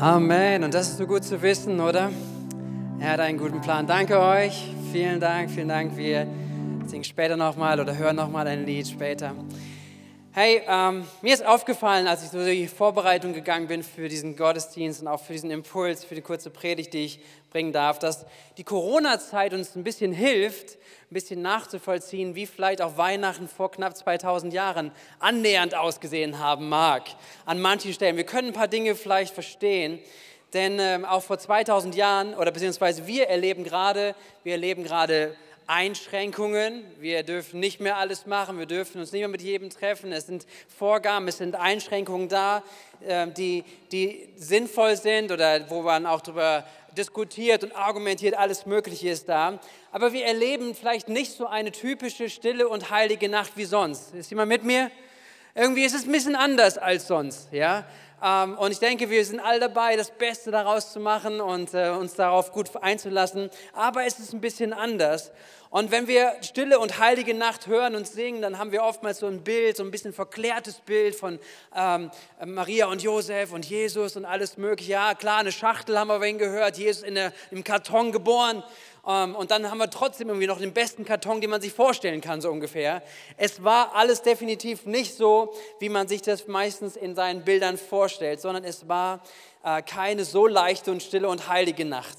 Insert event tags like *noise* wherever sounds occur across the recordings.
Amen. Und das ist so gut zu wissen, oder? Er hat einen guten Plan. Danke euch. Vielen Dank, vielen Dank. Wir singen später nochmal oder hören nochmal ein Lied später. Hey, ähm, mir ist aufgefallen, als ich so die Vorbereitung gegangen bin für diesen Gottesdienst und auch für diesen Impuls, für die kurze Predigt, die ich bringen darf, dass die Corona-Zeit uns ein bisschen hilft, ein bisschen nachzuvollziehen, wie vielleicht auch Weihnachten vor knapp 2000 Jahren annähernd ausgesehen haben mag. An manchen Stellen. Wir können ein paar Dinge vielleicht verstehen, denn ähm, auch vor 2000 Jahren oder beziehungsweise wir erleben gerade, wir erleben gerade Einschränkungen. Wir dürfen nicht mehr alles machen, wir dürfen uns nicht mehr mit jedem treffen. Es sind Vorgaben, es sind Einschränkungen da, ähm, die, die sinnvoll sind oder wo man auch darüber diskutiert und argumentiert, alles Mögliche ist da. Aber wir erleben vielleicht nicht so eine typische stille und heilige Nacht wie sonst. Ist jemand mit mir? Irgendwie ist es ein bisschen anders als sonst, ja. Ähm, und ich denke, wir sind alle dabei, das Beste daraus zu machen und äh, uns darauf gut einzulassen. Aber es ist ein bisschen anders. Und wenn wir Stille und Heilige Nacht hören und singen, dann haben wir oftmals so ein Bild, so ein bisschen verklärtes Bild von ähm, Maria und Josef und Jesus und alles Mögliche. Ja, klar, eine Schachtel haben wir vorhin gehört, Jesus in der, im Karton geboren. Ähm, und dann haben wir trotzdem irgendwie noch den besten Karton, den man sich vorstellen kann, so ungefähr. Es war alles definitiv nicht so, wie man sich das meistens in seinen Bildern vorstellt, sondern es war äh, keine so leichte und stille und heilige Nacht.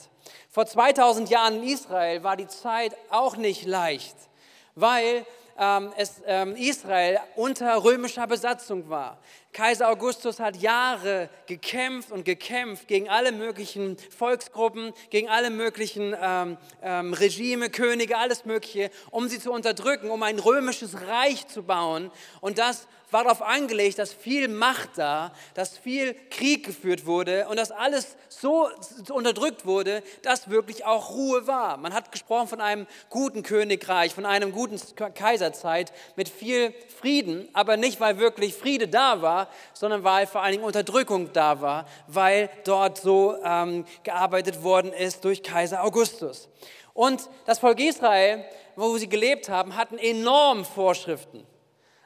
Vor 2000 Jahren in Israel war die Zeit auch nicht leicht, weil ähm, es, ähm, Israel unter römischer Besatzung war. Kaiser Augustus hat Jahre gekämpft und gekämpft gegen alle möglichen Volksgruppen, gegen alle möglichen ähm, ähm, Regime, Könige, alles Mögliche, um sie zu unterdrücken, um ein römisches Reich zu bauen. Und das war darauf angelegt, dass viel Macht da, dass viel Krieg geführt wurde und dass alles so unterdrückt wurde, dass wirklich auch Ruhe war. Man hat gesprochen von einem guten Königreich, von einem guten Kaiserzeit mit viel Frieden, aber nicht, weil wirklich Friede da war, sondern weil vor allen Dingen Unterdrückung da war, weil dort so ähm, gearbeitet worden ist durch Kaiser Augustus. Und das Volk Israel, wo sie gelebt haben, hatten enorm Vorschriften.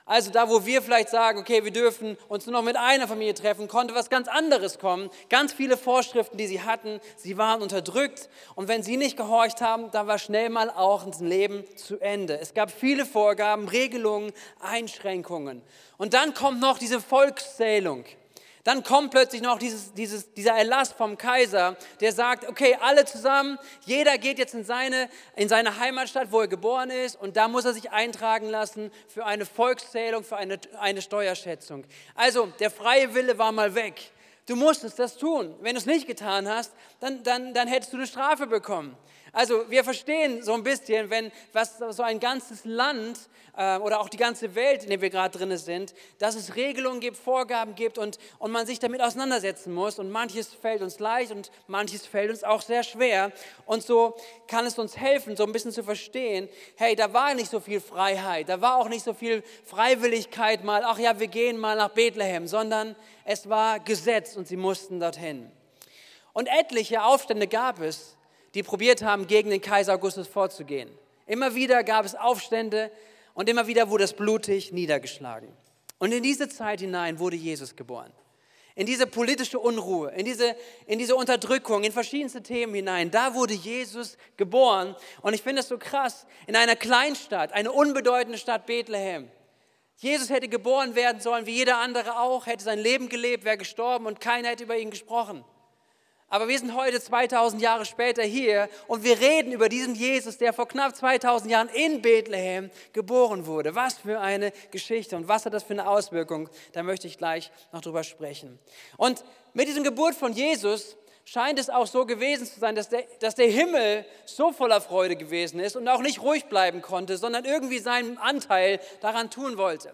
Also da, wo wir vielleicht sagen, okay, wir dürfen uns nur noch mit einer Familie treffen, konnte was ganz anderes kommen. Ganz viele Vorschriften, die sie hatten, sie waren unterdrückt. Und wenn sie nicht gehorcht haben, dann war schnell mal auch das Leben zu Ende. Es gab viele Vorgaben, Regelungen, Einschränkungen. Und dann kommt noch diese Volkszählung. Dann kommt plötzlich noch dieses, dieses, dieser Erlass vom Kaiser, der sagt, okay, alle zusammen, jeder geht jetzt in seine, in seine Heimatstadt, wo er geboren ist, und da muss er sich eintragen lassen für eine Volkszählung, für eine, eine Steuerschätzung. Also der freie Wille war mal weg. Du musstest das tun. Wenn du es nicht getan hast, dann, dann, dann hättest du eine Strafe bekommen. Also wir verstehen so ein bisschen, wenn was so ein ganzes Land äh, oder auch die ganze Welt, in der wir gerade drin sind, dass es Regelungen gibt, Vorgaben gibt und, und man sich damit auseinandersetzen muss. Und manches fällt uns leicht und manches fällt uns auch sehr schwer. Und so kann es uns helfen, so ein bisschen zu verstehen, hey, da war nicht so viel Freiheit, da war auch nicht so viel Freiwilligkeit mal, ach ja, wir gehen mal nach Bethlehem, sondern es war Gesetz und sie mussten dorthin. Und etliche Aufstände gab es, die probiert haben, gegen den Kaiser Augustus vorzugehen. Immer wieder gab es Aufstände und immer wieder wurde es blutig niedergeschlagen. Und in diese Zeit hinein wurde Jesus geboren. In diese politische Unruhe, in diese, in diese Unterdrückung, in verschiedenste Themen hinein. Da wurde Jesus geboren. Und ich finde es so krass, in einer Kleinstadt, eine unbedeutende Stadt Bethlehem. Jesus hätte geboren werden sollen, wie jeder andere auch, hätte sein Leben gelebt, wäre gestorben und keiner hätte über ihn gesprochen. Aber wir sind heute 2000 Jahre später hier und wir reden über diesen Jesus, der vor knapp 2000 Jahren in Bethlehem geboren wurde. Was für eine Geschichte und was hat das für eine Auswirkung? Da möchte ich gleich noch drüber sprechen. Und mit diesem Geburt von Jesus scheint es auch so gewesen zu sein, dass der, dass der Himmel so voller Freude gewesen ist und auch nicht ruhig bleiben konnte, sondern irgendwie seinen Anteil daran tun wollte.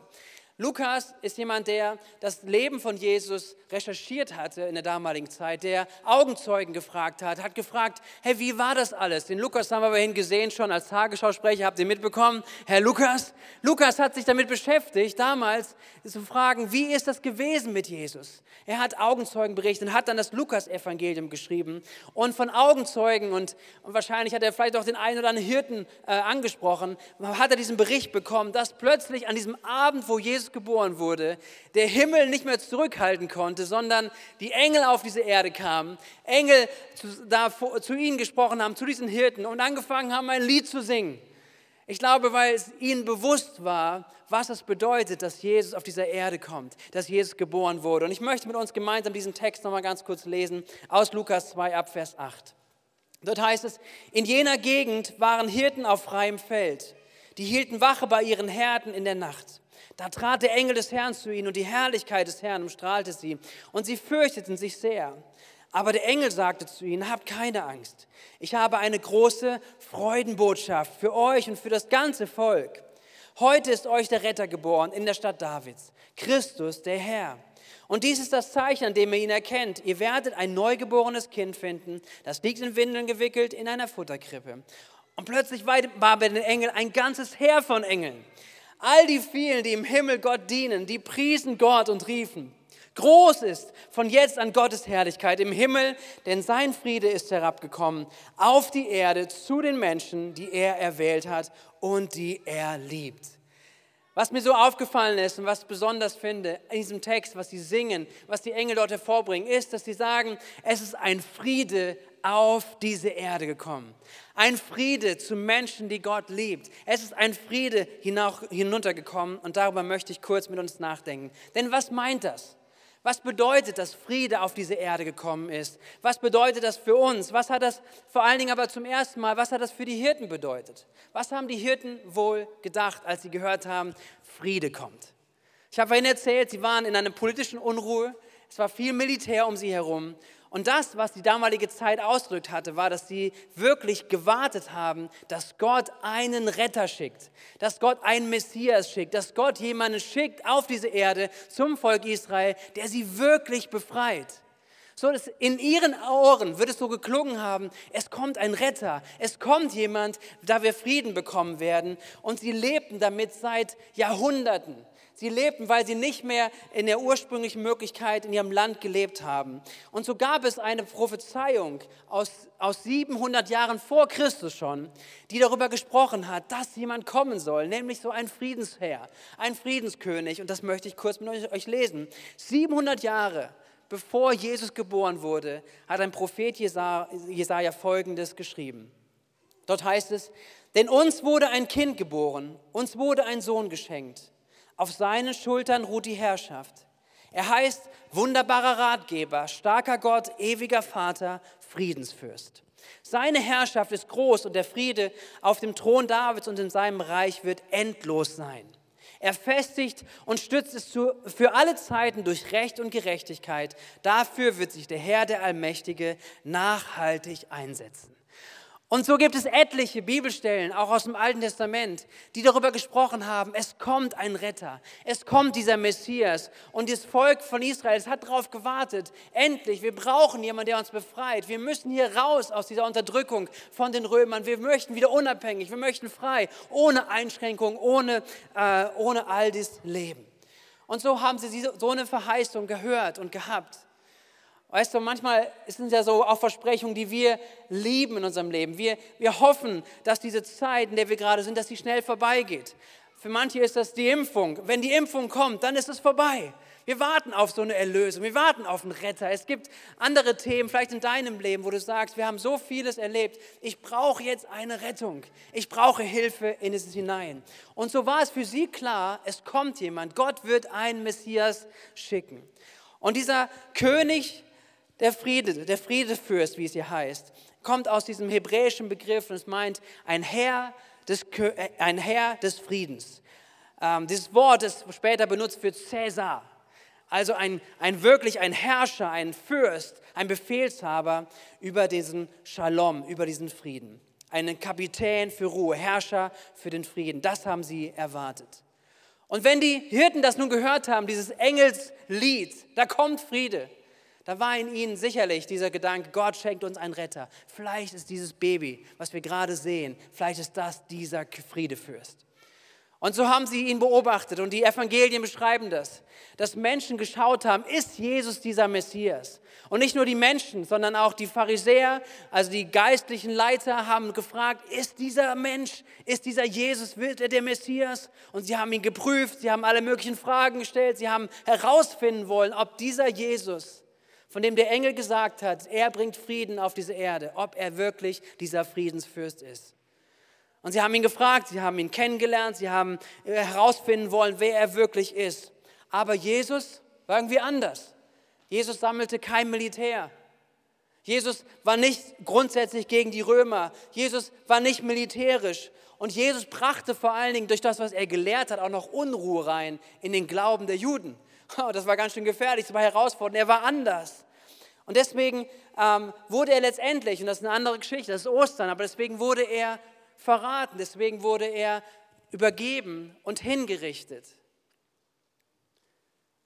Lukas ist jemand, der das Leben von Jesus recherchiert hatte in der damaligen Zeit, der Augenzeugen gefragt hat, hat gefragt, hey, wie war das alles? Den Lukas haben wir vorhin gesehen, schon als Tagesschausprecher, habt ihr mitbekommen? Herr Lukas, Lukas hat sich damit beschäftigt, damals zu fragen, wie ist das gewesen mit Jesus? Er hat Augenzeugen berichtet und hat dann das Lukas-Evangelium geschrieben und von Augenzeugen und, und, wahrscheinlich hat er vielleicht auch den einen oder anderen Hirten äh, angesprochen, hat er diesen Bericht bekommen, dass plötzlich an diesem Abend, wo Jesus Jesus geboren wurde, der Himmel nicht mehr zurückhalten konnte, sondern die Engel auf diese Erde kamen, Engel zu, da, zu ihnen gesprochen haben, zu diesen Hirten und angefangen haben, ein Lied zu singen. Ich glaube, weil es ihnen bewusst war, was es bedeutet, dass Jesus auf dieser Erde kommt, dass Jesus geboren wurde. Und ich möchte mit uns gemeinsam diesen Text nochmal ganz kurz lesen aus Lukas 2 ab Vers 8. Dort heißt es, in jener Gegend waren Hirten auf freiem Feld. Die hielten Wache bei ihren Herden in der Nacht. Da trat der Engel des Herrn zu ihnen und die Herrlichkeit des Herrn umstrahlte sie und sie fürchteten sich sehr. Aber der Engel sagte zu ihnen, habt keine Angst. Ich habe eine große Freudenbotschaft für euch und für das ganze Volk. Heute ist euch der Retter geboren in der Stadt Davids, Christus der Herr. Und dies ist das Zeichen, an dem ihr ihn erkennt. Ihr werdet ein neugeborenes Kind finden, das liegt in Windeln gewickelt in einer Futterkrippe. Und plötzlich war bei den Engeln ein ganzes Heer von Engeln. All die vielen, die im Himmel Gott dienen, die priesen Gott und riefen, Groß ist von jetzt an Gottes Herrlichkeit im Himmel, denn sein Friede ist herabgekommen auf die Erde zu den Menschen, die er erwählt hat und die er liebt. Was mir so aufgefallen ist und was ich besonders finde in diesem Text, was sie singen, was die Engel dort hervorbringen, ist, dass sie sagen, es ist ein Friede auf diese Erde gekommen. Ein Friede zu Menschen, die Gott liebt. Es ist ein Friede hinuntergekommen und darüber möchte ich kurz mit uns nachdenken. Denn was meint das? Was bedeutet, dass Friede auf diese Erde gekommen ist? Was bedeutet das für uns? Was hat das vor allen Dingen aber zum ersten Mal, was hat das für die Hirten bedeutet? Was haben die Hirten wohl gedacht, als sie gehört haben, Friede kommt? Ich habe vorhin erzählt, sie waren in einer politischen Unruhe. Es war viel Militär um sie herum. Und das, was die damalige Zeit ausdrückt hatte, war, dass sie wirklich gewartet haben, dass Gott einen Retter schickt, dass Gott einen Messias schickt, dass Gott jemanden schickt auf diese Erde zum Volk Israel, der sie wirklich befreit. So, dass in ihren Ohren wird es so geklungen haben, es kommt ein Retter, es kommt jemand, da wir Frieden bekommen werden. Und sie lebten damit seit Jahrhunderten. Sie lebten, weil sie nicht mehr in der ursprünglichen Möglichkeit in ihrem Land gelebt haben. Und so gab es eine Prophezeiung aus, aus 700 Jahren vor Christus schon, die darüber gesprochen hat, dass jemand kommen soll, nämlich so ein Friedensherr, ein Friedenskönig. Und das möchte ich kurz mit euch lesen. 700 Jahre bevor Jesus geboren wurde, hat ein Prophet Jesaja folgendes geschrieben. Dort heißt es, denn uns wurde ein Kind geboren, uns wurde ein Sohn geschenkt. Auf seinen Schultern ruht die Herrschaft. Er heißt wunderbarer Ratgeber, starker Gott, ewiger Vater, Friedensfürst. Seine Herrschaft ist groß und der Friede auf dem Thron Davids und in seinem Reich wird endlos sein. Er festigt und stützt es für alle Zeiten durch Recht und Gerechtigkeit. Dafür wird sich der Herr, der Allmächtige, nachhaltig einsetzen. Und so gibt es etliche Bibelstellen, auch aus dem Alten Testament, die darüber gesprochen haben, es kommt ein Retter, es kommt dieser Messias. Und das Volk von Israel es hat darauf gewartet, endlich, wir brauchen jemanden, der uns befreit. Wir müssen hier raus aus dieser Unterdrückung von den Römern. Wir möchten wieder unabhängig, wir möchten frei, ohne Einschränkung, ohne, äh, ohne all das Leben. Und so haben sie so eine Verheißung gehört und gehabt. Weißt du, manchmal sind es ja so auch Versprechungen, die wir lieben in unserem Leben. Wir, wir hoffen, dass diese Zeit, in der wir gerade sind, dass sie schnell vorbeigeht. Für manche ist das die Impfung. Wenn die Impfung kommt, dann ist es vorbei. Wir warten auf so eine Erlösung, wir warten auf einen Retter. Es gibt andere Themen, vielleicht in deinem Leben, wo du sagst, wir haben so vieles erlebt, ich brauche jetzt eine Rettung, ich brauche Hilfe in es hinein. Und so war es für sie klar, es kommt jemand, Gott wird einen Messias schicken. Und dieser König der Friede, der Friedefürst, wie es hier heißt, kommt aus diesem hebräischen Begriff und es meint ein Herr des, äh, ein Herr des Friedens. Ähm, dieses Wort ist später benutzt für Cäsar, also ein, ein wirklich ein Herrscher, ein Fürst, ein Befehlshaber über diesen Shalom, über diesen Frieden. Einen Kapitän für Ruhe, Herrscher für den Frieden. Das haben sie erwartet. Und wenn die Hirten das nun gehört haben, dieses Engelslied, da kommt Friede, da war in ihnen sicherlich dieser Gedanke, Gott schenkt uns einen Retter. Vielleicht ist dieses Baby, was wir gerade sehen, vielleicht ist das dieser Friedefürst. Und so haben sie ihn beobachtet und die Evangelien beschreiben das, dass Menschen geschaut haben, ist Jesus dieser Messias? Und nicht nur die Menschen, sondern auch die Pharisäer, also die geistlichen Leiter haben gefragt, ist dieser Mensch, ist dieser Jesus, wird er der Messias? Und sie haben ihn geprüft, sie haben alle möglichen Fragen gestellt, sie haben herausfinden wollen, ob dieser Jesus, von dem der Engel gesagt hat, er bringt Frieden auf diese Erde, ob er wirklich dieser Friedensfürst ist. Und sie haben ihn gefragt, sie haben ihn kennengelernt, sie haben äh, herausfinden wollen, wer er wirklich ist. Aber Jesus war irgendwie anders. Jesus sammelte kein Militär. Jesus war nicht grundsätzlich gegen die Römer. Jesus war nicht militärisch. Und Jesus brachte vor allen Dingen durch das, was er gelehrt hat, auch noch Unruhe rein in den Glauben der Juden. Das war ganz schön gefährlich, das war herausfordernd. Er war anders. Und deswegen ähm, wurde er letztendlich, und das ist eine andere Geschichte, das ist Ostern, aber deswegen wurde er verraten, deswegen wurde er übergeben und hingerichtet.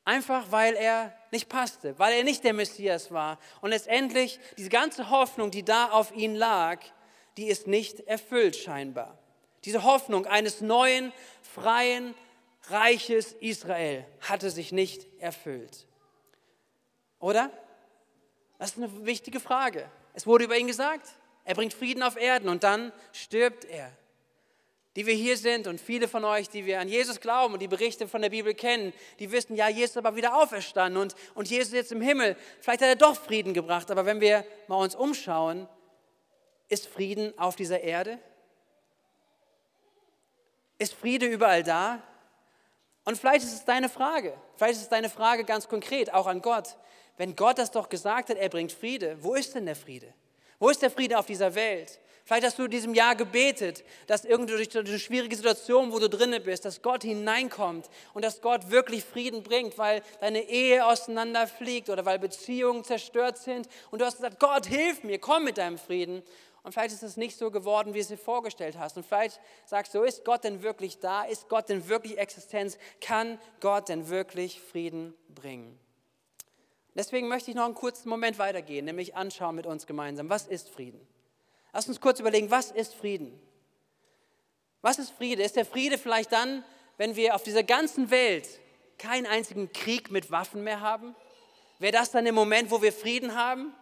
Einfach weil er nicht passte, weil er nicht der Messias war. Und letztendlich, diese ganze Hoffnung, die da auf ihn lag, die ist nicht erfüllt scheinbar. Diese Hoffnung eines neuen, freien, reiches Israel hatte sich nicht erfüllt. Oder? Das ist eine wichtige Frage. Es wurde über ihn gesagt, er bringt Frieden auf Erden und dann stirbt er. Die wir hier sind und viele von euch, die wir an Jesus glauben und die Berichte von der Bibel kennen, die wissen, ja, Jesus ist aber wieder auferstanden und, und Jesus ist jetzt im Himmel. Vielleicht hat er doch Frieden gebracht, aber wenn wir mal uns umschauen, ist Frieden auf dieser Erde? Ist Friede überall da? Und vielleicht ist es deine Frage, vielleicht ist es deine Frage ganz konkret, auch an Gott. Wenn Gott das doch gesagt hat, er bringt Friede, wo ist denn der Friede? Wo ist der Friede auf dieser Welt? Vielleicht hast du in diesem Jahr gebetet, dass irgendwie durch eine schwierige Situation, wo du drinne bist, dass Gott hineinkommt und dass Gott wirklich Frieden bringt, weil deine Ehe auseinanderfliegt oder weil Beziehungen zerstört sind. Und du hast gesagt, Gott, hilf mir, komm mit deinem Frieden. Und vielleicht ist es nicht so geworden, wie du es dir vorgestellt hast. Und vielleicht sagst du, ist Gott denn wirklich da? Ist Gott denn wirklich Existenz? Kann Gott denn wirklich Frieden bringen? Deswegen möchte ich noch einen kurzen Moment weitergehen, nämlich anschauen mit uns gemeinsam, was ist Frieden? Lass uns kurz überlegen, was ist Frieden? Was ist Friede? Ist der Friede vielleicht dann, wenn wir auf dieser ganzen Welt keinen einzigen Krieg mit Waffen mehr haben? Wäre das dann der Moment, wo wir Frieden haben?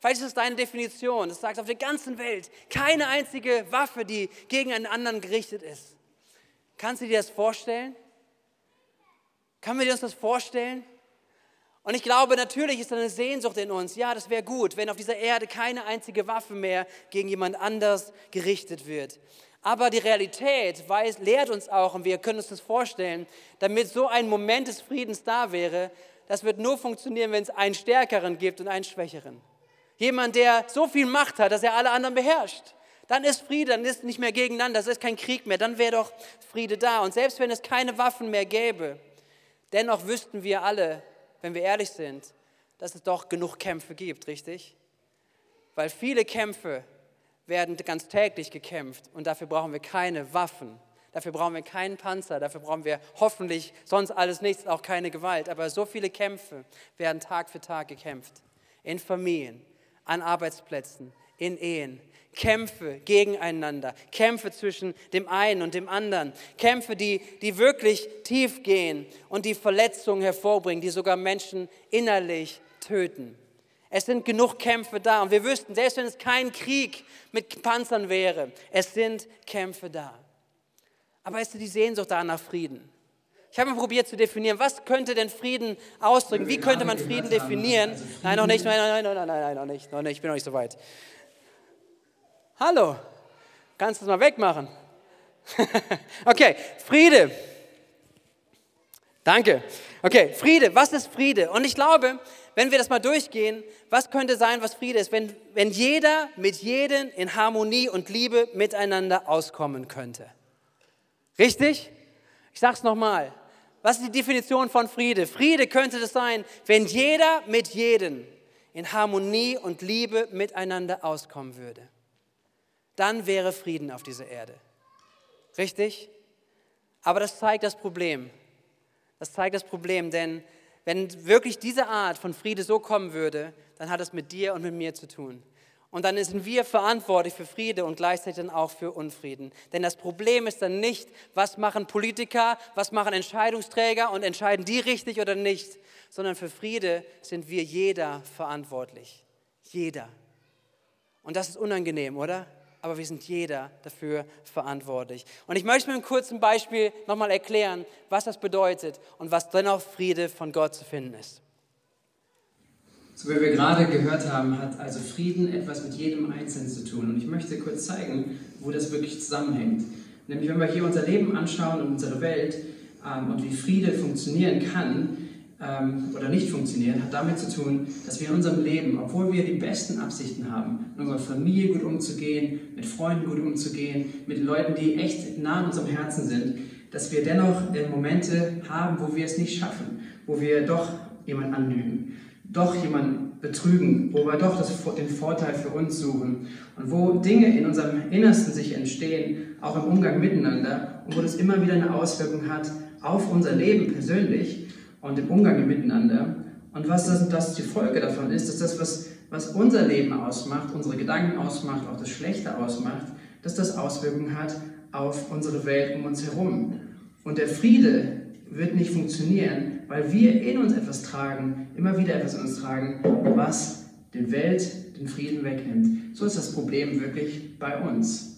Vielleicht ist es deine Definition. Das sagt auf der ganzen Welt keine einzige Waffe, die gegen einen anderen gerichtet ist. Kannst du dir das vorstellen? Können wir uns das vorstellen? Und ich glaube, natürlich ist da eine Sehnsucht in uns. Ja, das wäre gut, wenn auf dieser Erde keine einzige Waffe mehr gegen jemand anders gerichtet wird. Aber die Realität weiß, lehrt uns auch, und wir können uns das vorstellen, damit so ein Moment des Friedens da wäre, das wird nur funktionieren, wenn es einen Stärkeren gibt und einen Schwächeren. Jemand, der so viel Macht hat, dass er alle anderen beherrscht. Dann ist Friede, dann ist nicht mehr gegeneinander, das ist kein Krieg mehr, dann wäre doch Friede da. Und selbst wenn es keine Waffen mehr gäbe, dennoch wüssten wir alle, wenn wir ehrlich sind, dass es doch genug Kämpfe gibt, richtig? Weil viele Kämpfe werden ganz täglich gekämpft und dafür brauchen wir keine Waffen. Dafür brauchen wir keinen Panzer, dafür brauchen wir hoffentlich sonst alles nichts, auch keine Gewalt. Aber so viele Kämpfe werden Tag für Tag gekämpft. In Familien, an Arbeitsplätzen, in Ehen, Kämpfe gegeneinander, Kämpfe zwischen dem einen und dem anderen, Kämpfe, die, die wirklich tief gehen und die Verletzungen hervorbringen, die sogar Menschen innerlich töten. Es sind genug Kämpfe da und wir wüssten, selbst wenn es kein Krieg mit Panzern wäre, es sind Kämpfe da. Aber ist die Sehnsucht da nach Frieden? Ich habe mal probiert zu definieren, was könnte denn Frieden ausdrücken? Wie könnte man Frieden definieren? Nein, noch nicht, nein, nein, nein, nein, nein, nein, noch nicht, noch nicht, ich bin noch nicht so weit. Hallo, kannst du es mal wegmachen? *laughs* okay, Friede. Danke. Okay, Friede, was ist Friede? Und ich glaube, wenn wir das mal durchgehen, was könnte sein, was Friede ist, wenn, wenn jeder mit jedem in Harmonie und Liebe miteinander auskommen könnte. Richtig? Ich sage es nochmal. Was ist die Definition von Friede? Friede könnte das sein, wenn jeder mit jedem in Harmonie und Liebe miteinander auskommen würde dann wäre Frieden auf dieser Erde. Richtig? Aber das zeigt das Problem. Das zeigt das Problem, denn wenn wirklich diese Art von Friede so kommen würde, dann hat es mit dir und mit mir zu tun. Und dann sind wir verantwortlich für Friede und gleichzeitig dann auch für Unfrieden. Denn das Problem ist dann nicht, was machen Politiker, was machen Entscheidungsträger und entscheiden die richtig oder nicht, sondern für Friede sind wir jeder verantwortlich. Jeder. Und das ist unangenehm, oder? Aber wir sind jeder dafür verantwortlich. Und ich möchte mit einem kurzen Beispiel nochmal erklären, was das bedeutet und was dennoch Friede von Gott zu finden ist. So wie wir gerade gehört haben, hat also Frieden etwas mit jedem Einzelnen zu tun. Und ich möchte kurz zeigen, wo das wirklich zusammenhängt. Nämlich, wenn wir hier unser Leben anschauen und unsere Welt ähm, und wie Friede funktionieren kann ähm, oder nicht funktioniert, hat damit zu tun, dass wir in unserem Leben, obwohl wir die besten Absichten haben, mit unserer Familie gut umzugehen, mit Freunden gut umzugehen, mit Leuten, die echt nah an unserem Herzen sind, dass wir dennoch äh, Momente haben, wo wir es nicht schaffen, wo wir doch jemand anlügen doch jemanden betrügen, wo wir doch das, den Vorteil für uns suchen und wo Dinge in unserem Innersten sich entstehen, auch im Umgang miteinander und wo das immer wieder eine Auswirkung hat auf unser Leben persönlich und im Umgang miteinander. Und was das, das die Folge davon ist, dass das, was, was unser Leben ausmacht, unsere Gedanken ausmacht, auch das Schlechte ausmacht, dass das Auswirkungen hat auf unsere Welt um uns herum. Und der Friede wird nicht funktionieren, weil wir in uns etwas tragen, immer wieder etwas in uns tragen, was den Welt den Frieden wegnimmt. So ist das Problem wirklich bei uns.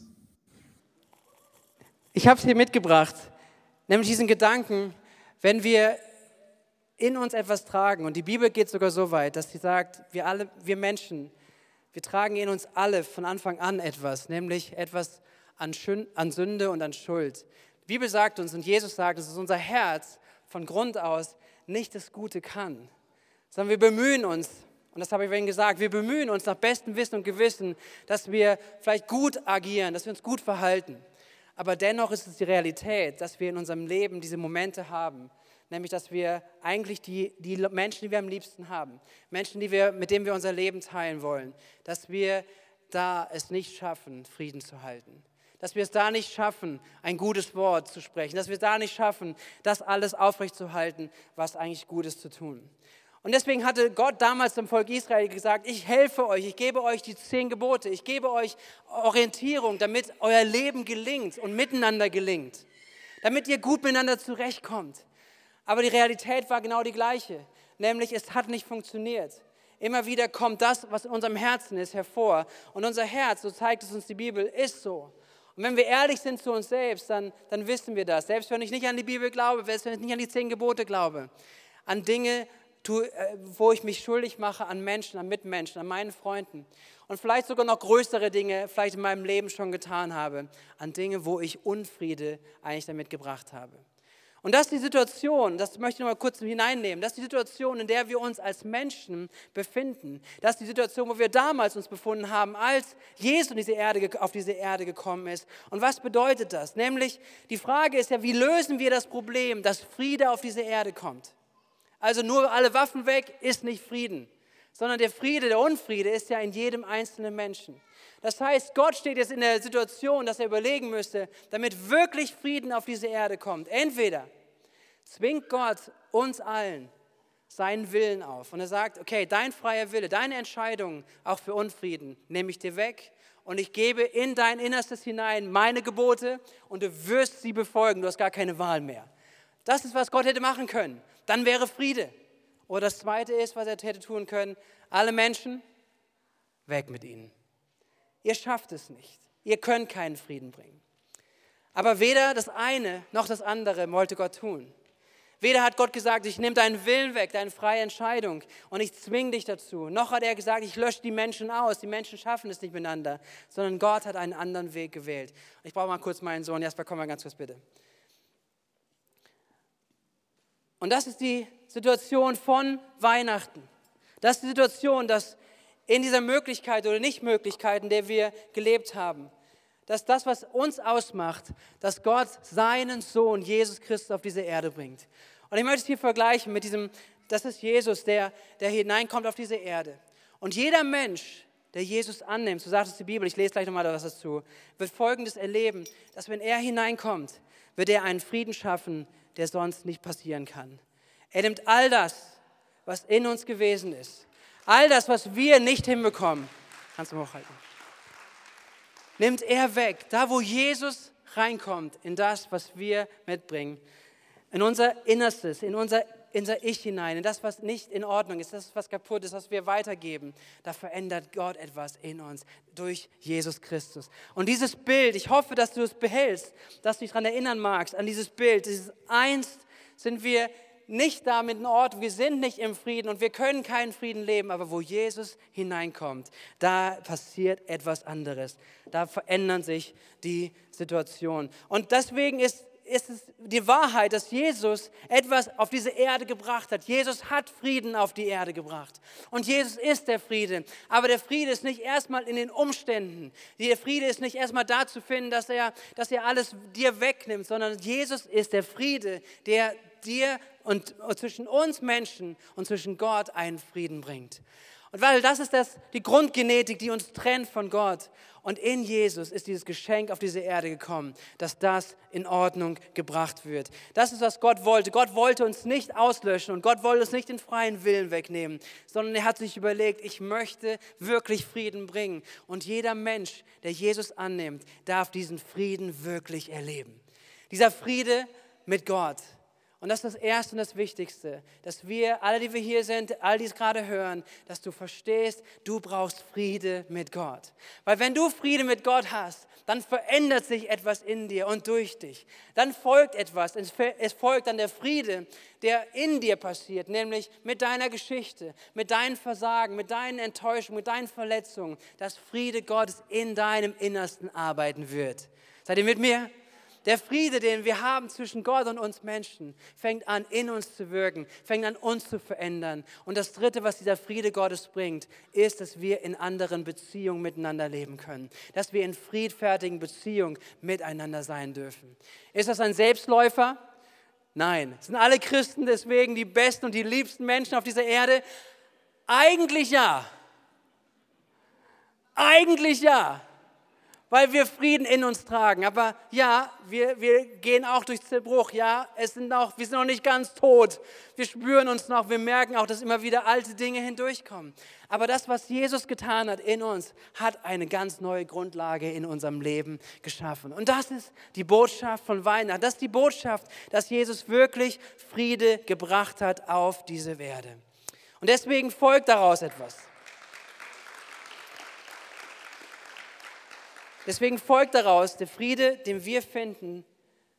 Ich habe es hier mitgebracht, nämlich diesen Gedanken, wenn wir in uns etwas tragen, und die Bibel geht sogar so weit, dass sie sagt, wir alle, wir Menschen, wir tragen in uns alle von Anfang an etwas, nämlich etwas an, Sünde und an Schuld. Die Bibel sagt uns und Jesus sagt uns, dass unser Herz von Grund aus nicht das Gute kann, sondern wir bemühen uns, und das habe ich vorhin gesagt, wir bemühen uns nach bestem Wissen und Gewissen, dass wir vielleicht gut agieren, dass wir uns gut verhalten. Aber dennoch ist es die Realität, dass wir in unserem Leben diese Momente haben, nämlich dass wir eigentlich die, die Menschen, die wir am liebsten haben, Menschen, die wir, mit denen wir unser Leben teilen wollen, dass wir da es nicht schaffen, Frieden zu halten dass wir es da nicht schaffen, ein gutes Wort zu sprechen, dass wir es da nicht schaffen, das alles aufrechtzuerhalten, was eigentlich Gutes zu tun. Und deswegen hatte Gott damals dem Volk Israel gesagt, ich helfe euch, ich gebe euch die zehn Gebote, ich gebe euch Orientierung, damit euer Leben gelingt und miteinander gelingt, damit ihr gut miteinander zurechtkommt. Aber die Realität war genau die gleiche, nämlich es hat nicht funktioniert. Immer wieder kommt das, was in unserem Herzen ist, hervor. Und unser Herz, so zeigt es uns die Bibel, ist so. Und wenn wir ehrlich sind zu uns selbst, dann, dann wissen wir das. Selbst wenn ich nicht an die Bibel glaube, selbst wenn ich nicht an die zehn Gebote glaube, an Dinge, äh, wo ich mich schuldig mache an Menschen, an Mitmenschen, an meinen Freunden und vielleicht sogar noch größere Dinge vielleicht in meinem Leben schon getan habe, an Dinge, wo ich Unfriede eigentlich damit gebracht habe. Und das ist die Situation, das möchte ich noch mal kurz hineinnehmen, das ist die Situation, in der wir uns als Menschen befinden. Das ist die Situation, wo wir damals uns befunden haben, als Jesus diese Erde, auf diese Erde gekommen ist. Und was bedeutet das? Nämlich, die Frage ist ja, wie lösen wir das Problem, dass Friede auf diese Erde kommt? Also nur alle Waffen weg ist nicht Frieden, sondern der Friede, der Unfriede ist ja in jedem einzelnen Menschen. Das heißt, Gott steht jetzt in der Situation, dass er überlegen müsste, damit wirklich Frieden auf diese Erde kommt. Entweder zwingt Gott uns allen seinen Willen auf und er sagt, okay, dein freier Wille, deine Entscheidung auch für Unfrieden nehme ich dir weg und ich gebe in dein Innerstes hinein meine Gebote und du wirst sie befolgen, du hast gar keine Wahl mehr. Das ist, was Gott hätte machen können. Dann wäre Friede. Oder das Zweite ist, was er hätte tun können, alle Menschen, weg mit ihnen. Ihr schafft es nicht. Ihr könnt keinen Frieden bringen. Aber weder das eine noch das andere wollte Gott tun. Weder hat Gott gesagt, ich nehme deinen Willen weg, deine freie Entscheidung und ich zwinge dich dazu. Noch hat er gesagt, ich lösche die Menschen aus. Die Menschen schaffen es nicht miteinander. Sondern Gott hat einen anderen Weg gewählt. Ich brauche mal kurz meinen Sohn. Erstmal komm mal ganz kurz bitte. Und das ist die Situation von Weihnachten. Das ist die Situation, dass in dieser Möglichkeit oder Nichtmöglichkeit, in der wir gelebt haben. Dass das, was uns ausmacht, dass Gott seinen Sohn Jesus Christus auf diese Erde bringt. Und ich möchte es hier vergleichen mit diesem, das ist Jesus, der, der hineinkommt auf diese Erde. Und jeder Mensch, der Jesus annimmt, so sagt es die Bibel, ich lese gleich nochmal was dazu, wird Folgendes erleben, dass wenn er hineinkommt, wird er einen Frieden schaffen, der sonst nicht passieren kann. Er nimmt all das, was in uns gewesen ist, All das, was wir nicht hinbekommen, Kannst du hochhalten. Nimmt er weg, da wo Jesus reinkommt, in das, was wir mitbringen, in unser Innerstes, in unser, in unser Ich hinein, in das, was nicht in Ordnung ist, das, was kaputt ist, was wir weitergeben, da verändert Gott etwas in uns durch Jesus Christus. Und dieses Bild, ich hoffe, dass du es behältst, dass du dich daran erinnern magst, an dieses Bild, dieses einst sind wir nicht damit in Ordnung, wir sind nicht im Frieden und wir können keinen Frieden leben, aber wo Jesus hineinkommt, da passiert etwas anderes. Da verändern sich die Situationen. Und deswegen ist ist es die Wahrheit, dass Jesus etwas auf diese Erde gebracht hat. Jesus hat Frieden auf die Erde gebracht. Und Jesus ist der Friede. Aber der Friede ist nicht erstmal in den Umständen. Der Friede ist nicht erstmal da zu finden, dass er, dass er alles dir wegnimmt, sondern Jesus ist der Friede, der dir und, und zwischen uns Menschen und zwischen Gott einen Frieden bringt. Und weil das ist das, die Grundgenetik, die uns trennt von Gott. Und in Jesus ist dieses Geschenk auf diese Erde gekommen, dass das in Ordnung gebracht wird. Das ist, was Gott wollte. Gott wollte uns nicht auslöschen und Gott wollte uns nicht den freien Willen wegnehmen, sondern er hat sich überlegt, ich möchte wirklich Frieden bringen. Und jeder Mensch, der Jesus annimmt, darf diesen Frieden wirklich erleben. Dieser Friede mit Gott. Und das ist das Erste und das Wichtigste, dass wir, alle, die wir hier sind, all die es gerade hören, dass du verstehst, du brauchst Friede mit Gott. Weil wenn du Friede mit Gott hast, dann verändert sich etwas in dir und durch dich. Dann folgt etwas. Es folgt dann der Friede, der in dir passiert, nämlich mit deiner Geschichte, mit deinen Versagen, mit deinen Enttäuschungen, mit deinen Verletzungen, dass Friede Gottes in deinem Innersten arbeiten wird. Seid ihr mit mir? Der Friede, den wir haben zwischen Gott und uns Menschen, fängt an, in uns zu wirken, fängt an, uns zu verändern. Und das Dritte, was dieser Friede Gottes bringt, ist, dass wir in anderen Beziehungen miteinander leben können. Dass wir in friedfertigen Beziehungen miteinander sein dürfen. Ist das ein Selbstläufer? Nein. Sind alle Christen deswegen die besten und die liebsten Menschen auf dieser Erde? Eigentlich ja. Eigentlich ja weil wir Frieden in uns tragen. Aber ja, wir, wir gehen auch durch Zerbruch. Ja, es sind auch, wir sind noch nicht ganz tot. Wir spüren uns noch, wir merken auch, dass immer wieder alte Dinge hindurchkommen. Aber das, was Jesus getan hat in uns, hat eine ganz neue Grundlage in unserem Leben geschaffen. Und das ist die Botschaft von Weihnachten. Das ist die Botschaft, dass Jesus wirklich Friede gebracht hat auf diese Erde. Und deswegen folgt daraus etwas. Deswegen folgt daraus der Friede, den wir finden,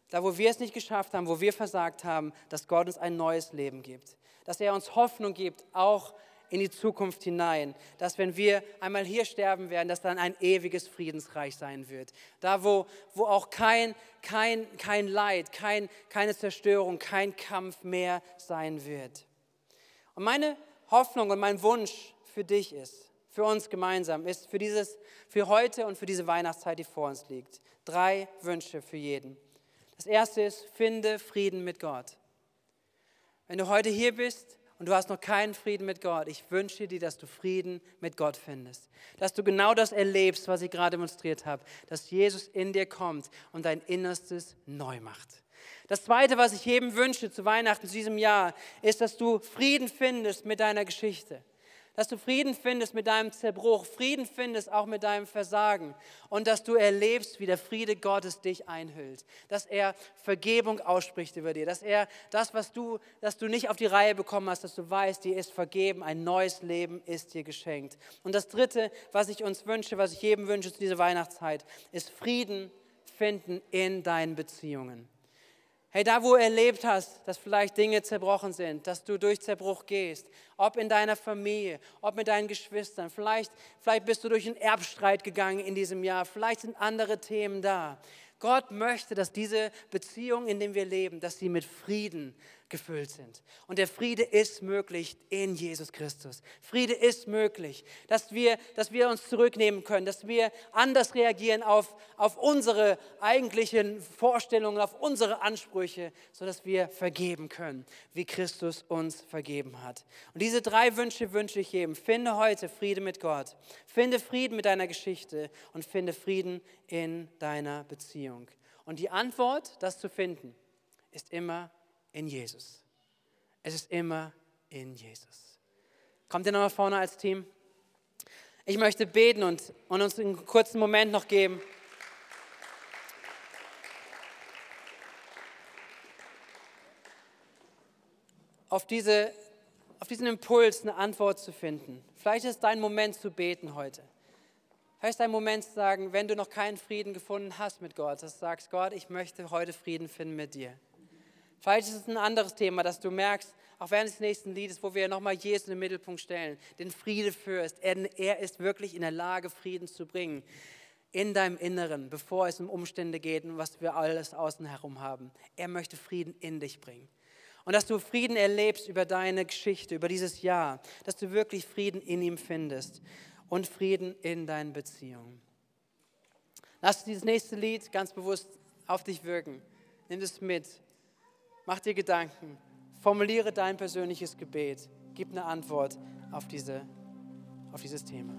da wo wir es nicht geschafft haben, wo wir versagt haben, dass Gott uns ein neues Leben gibt. Dass er uns Hoffnung gibt, auch in die Zukunft hinein. Dass wenn wir einmal hier sterben werden, dass dann ein ewiges Friedensreich sein wird. Da wo, wo auch kein, kein, kein Leid, kein, keine Zerstörung, kein Kampf mehr sein wird. Und meine Hoffnung und mein Wunsch für dich ist, für uns gemeinsam ist, für, dieses, für heute und für diese Weihnachtszeit, die vor uns liegt. Drei Wünsche für jeden. Das erste ist, finde Frieden mit Gott. Wenn du heute hier bist und du hast noch keinen Frieden mit Gott, ich wünsche dir, dass du Frieden mit Gott findest. Dass du genau das erlebst, was ich gerade demonstriert habe. Dass Jesus in dir kommt und dein Innerstes neu macht. Das Zweite, was ich jedem wünsche zu Weihnachten zu diesem Jahr, ist, dass du Frieden findest mit deiner Geschichte dass du Frieden findest mit deinem Zerbruch, Frieden findest auch mit deinem Versagen und dass du erlebst, wie der Friede Gottes dich einhüllt, dass er Vergebung ausspricht über dir, dass er das, was du, dass du nicht auf die Reihe bekommen hast, dass du weißt, dir ist vergeben, ein neues Leben ist dir geschenkt. Und das Dritte, was ich uns wünsche, was ich jedem wünsche zu dieser Weihnachtszeit, ist Frieden finden in deinen Beziehungen. Hey, da wo du erlebt hast, dass vielleicht Dinge zerbrochen sind, dass du durch Zerbruch gehst, ob in deiner Familie, ob mit deinen Geschwistern, vielleicht, vielleicht bist du durch einen Erbstreit gegangen in diesem Jahr, vielleicht sind andere Themen da. Gott möchte, dass diese Beziehungen, in denen wir leben, dass sie mit Frieden gefüllt sind. Und der Friede ist möglich in Jesus Christus. Friede ist möglich, dass wir, dass wir uns zurücknehmen können, dass wir anders reagieren auf, auf unsere eigentlichen Vorstellungen, auf unsere Ansprüche, sodass wir vergeben können, wie Christus uns vergeben hat. Und diese drei Wünsche wünsche ich jedem. Finde heute Friede mit Gott. Finde Frieden mit deiner Geschichte und finde Frieden in deiner Beziehung. Und die Antwort, das zu finden, ist immer in Jesus. Es ist immer in Jesus. Kommt ihr nochmal vorne als Team? Ich möchte beten und, und uns einen kurzen Moment noch geben. Auf, diese, auf diesen Impuls eine Antwort zu finden. Vielleicht ist dein Moment zu beten heute. Vielleicht ist dein Moment zu sagen, wenn du noch keinen Frieden gefunden hast mit Gott, dass du sagst, Gott, ich möchte heute Frieden finden mit dir. Vielleicht ist es ein anderes Thema, dass du merkst, auch während des nächsten Liedes, wo wir nochmal Jesus in den Mittelpunkt stellen, den Friede führst. Er, er ist wirklich in der Lage, Frieden zu bringen in deinem Inneren, bevor es um Umstände geht und was wir alles außen herum haben. Er möchte Frieden in dich bringen. Und dass du Frieden erlebst über deine Geschichte, über dieses Jahr, dass du wirklich Frieden in ihm findest und Frieden in deinen Beziehungen. Lass dieses nächste Lied ganz bewusst auf dich wirken. Nimm es mit. Mach dir Gedanken, formuliere dein persönliches Gebet, gib eine Antwort auf, diese, auf dieses Thema.